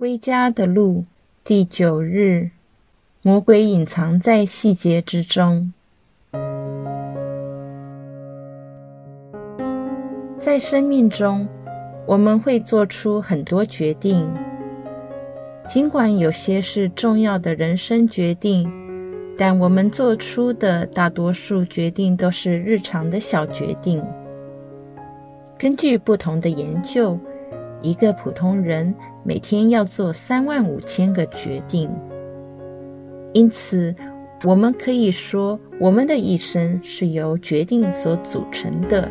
归家的路，第九日，魔鬼隐藏在细节之中。在生命中，我们会做出很多决定，尽管有些是重要的人生决定，但我们做出的大多数决定都是日常的小决定。根据不同的研究，一个普通人每天要做三万五千个决定，因此我们可以说，我们的一生是由决定所组成的。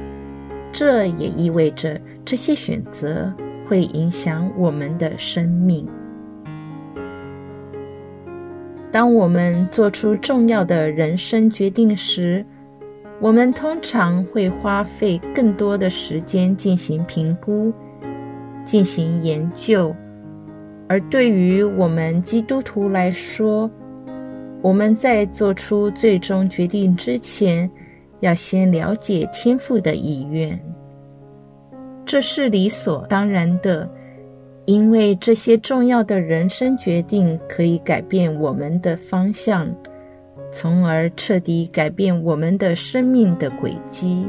这也意味着这些选择会影响我们的生命。当我们做出重要的人生决定时，我们通常会花费更多的时间进行评估、进行研究。而对于我们基督徒来说，我们在做出最终决定之前，要先了解天父的意愿，这是理所当然的，因为这些重要的人生决定可以改变我们的方向，从而彻底改变我们的生命的轨迹。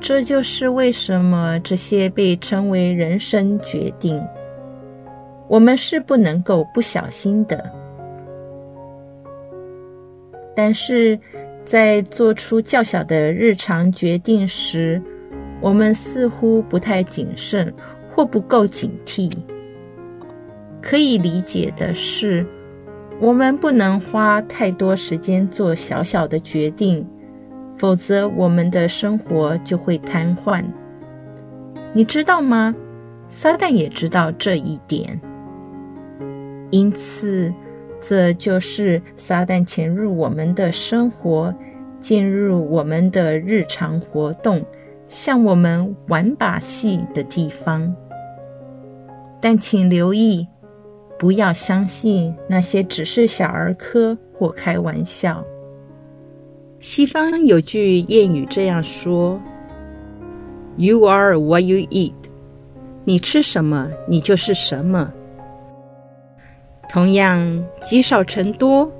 这就是为什么这些被称为人生决定，我们是不能够不小心的。但是。在做出较小的日常决定时，我们似乎不太谨慎或不够警惕。可以理解的是，我们不能花太多时间做小小的决定，否则我们的生活就会瘫痪。你知道吗？撒旦也知道这一点，因此。这就是撒旦潜入我们的生活，进入我们的日常活动，向我们玩把戏的地方。但请留意，不要相信那些只是小儿科或开玩笑。西方有句谚语这样说：“You are what you eat。”你吃什么，你就是什么。同样，积少成多，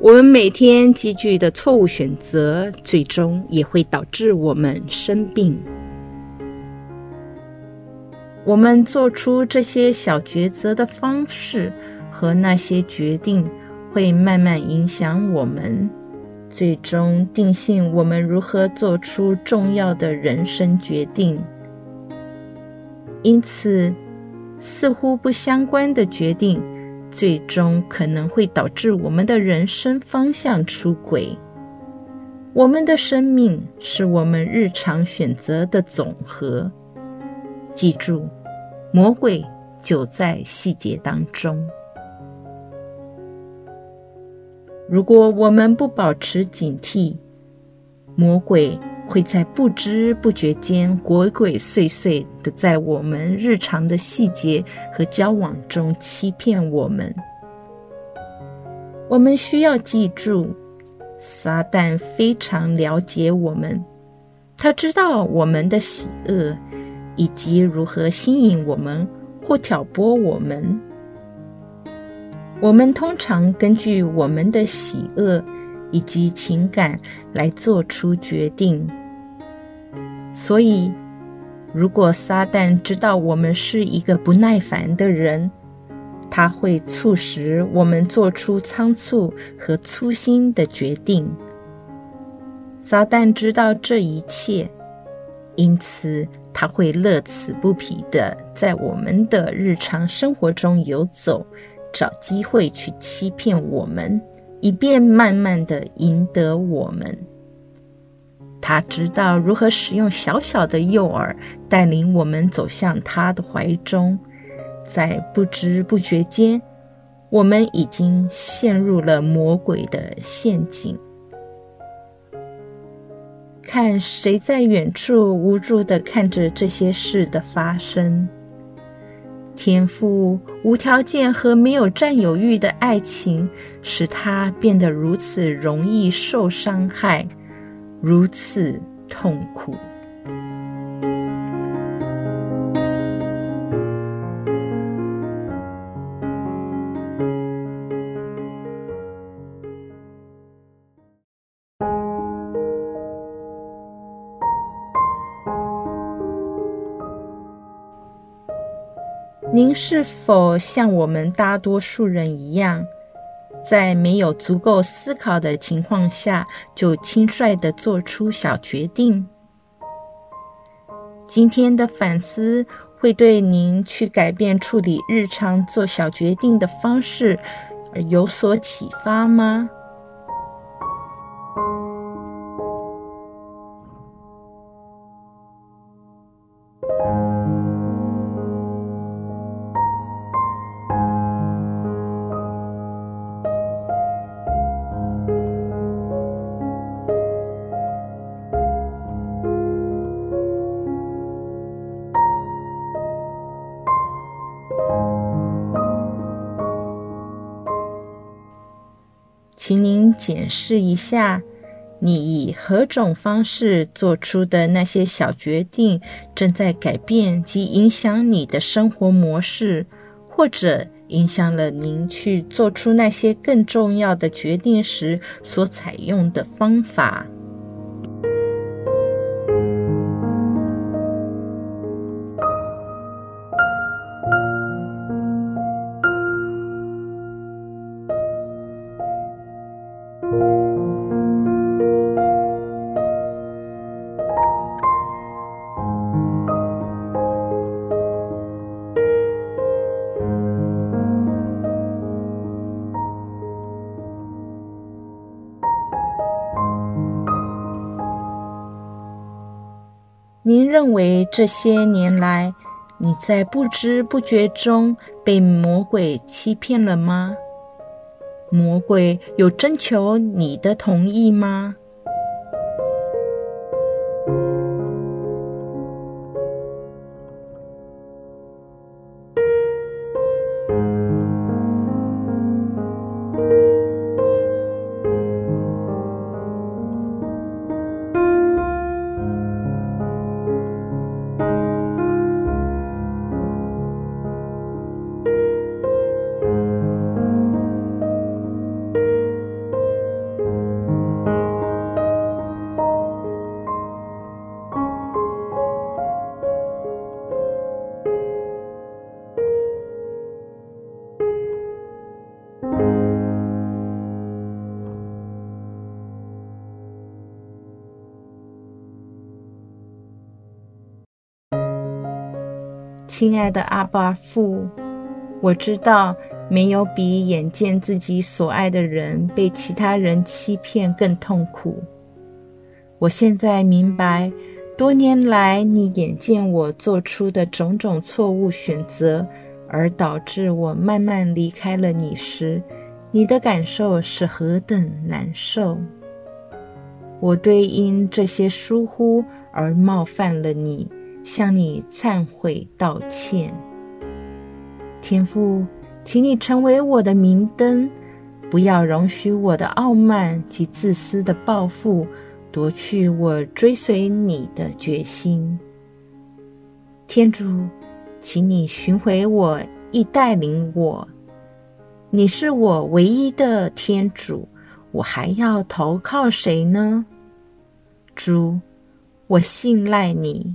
我们每天积聚的错误选择，最终也会导致我们生病。我们做出这些小抉择的方式和那些决定，会慢慢影响我们，最终定性我们如何做出重要的人生决定。因此，似乎不相关的决定。最终可能会导致我们的人生方向出轨。我们的生命是我们日常选择的总和。记住，魔鬼就在细节当中。如果我们不保持警惕，魔鬼。会在不知不觉间鬼鬼祟祟的在我们日常的细节和交往中欺骗我们。我们需要记住，撒旦非常了解我们，他知道我们的喜恶，以及如何吸引我们或挑拨我们。我们通常根据我们的喜恶。以及情感来做出决定。所以，如果撒旦知道我们是一个不耐烦的人，他会促使我们做出仓促和粗心的决定。撒旦知道这一切，因此他会乐此不疲的在我们的日常生活中游走，找机会去欺骗我们。以便慢慢的赢得我们。他知道如何使用小小的诱饵，带领我们走向他的怀中。在不知不觉间，我们已经陷入了魔鬼的陷阱。看谁在远处无助的看着这些事的发生。天赋无条件和没有占有欲的爱情，使他变得如此容易受伤害，如此痛苦。您是否像我们大多数人一样，在没有足够思考的情况下，就轻率地做出小决定？今天的反思会对您去改变处理日常做小决定的方式而有所启发吗？请您检视一下，你以何种方式做出的那些小决定，正在改变及影响你的生活模式，或者影响了您去做出那些更重要的决定时所采用的方法。您认为这些年来，你在不知不觉中被魔鬼欺骗了吗？魔鬼有征求你的同意吗？亲爱的阿爸父，我知道没有比眼见自己所爱的人被其他人欺骗更痛苦。我现在明白，多年来你眼见我做出的种种错误选择，而导致我慢慢离开了你时，你的感受是何等难受。我对因这些疏忽而冒犯了你。向你忏悔道歉，天父，请你成为我的明灯，不要容许我的傲慢及自私的抱负夺去我追随你的决心。天主，请你寻回我，亦带领我。你是我唯一的天主，我还要投靠谁呢？主，我信赖你。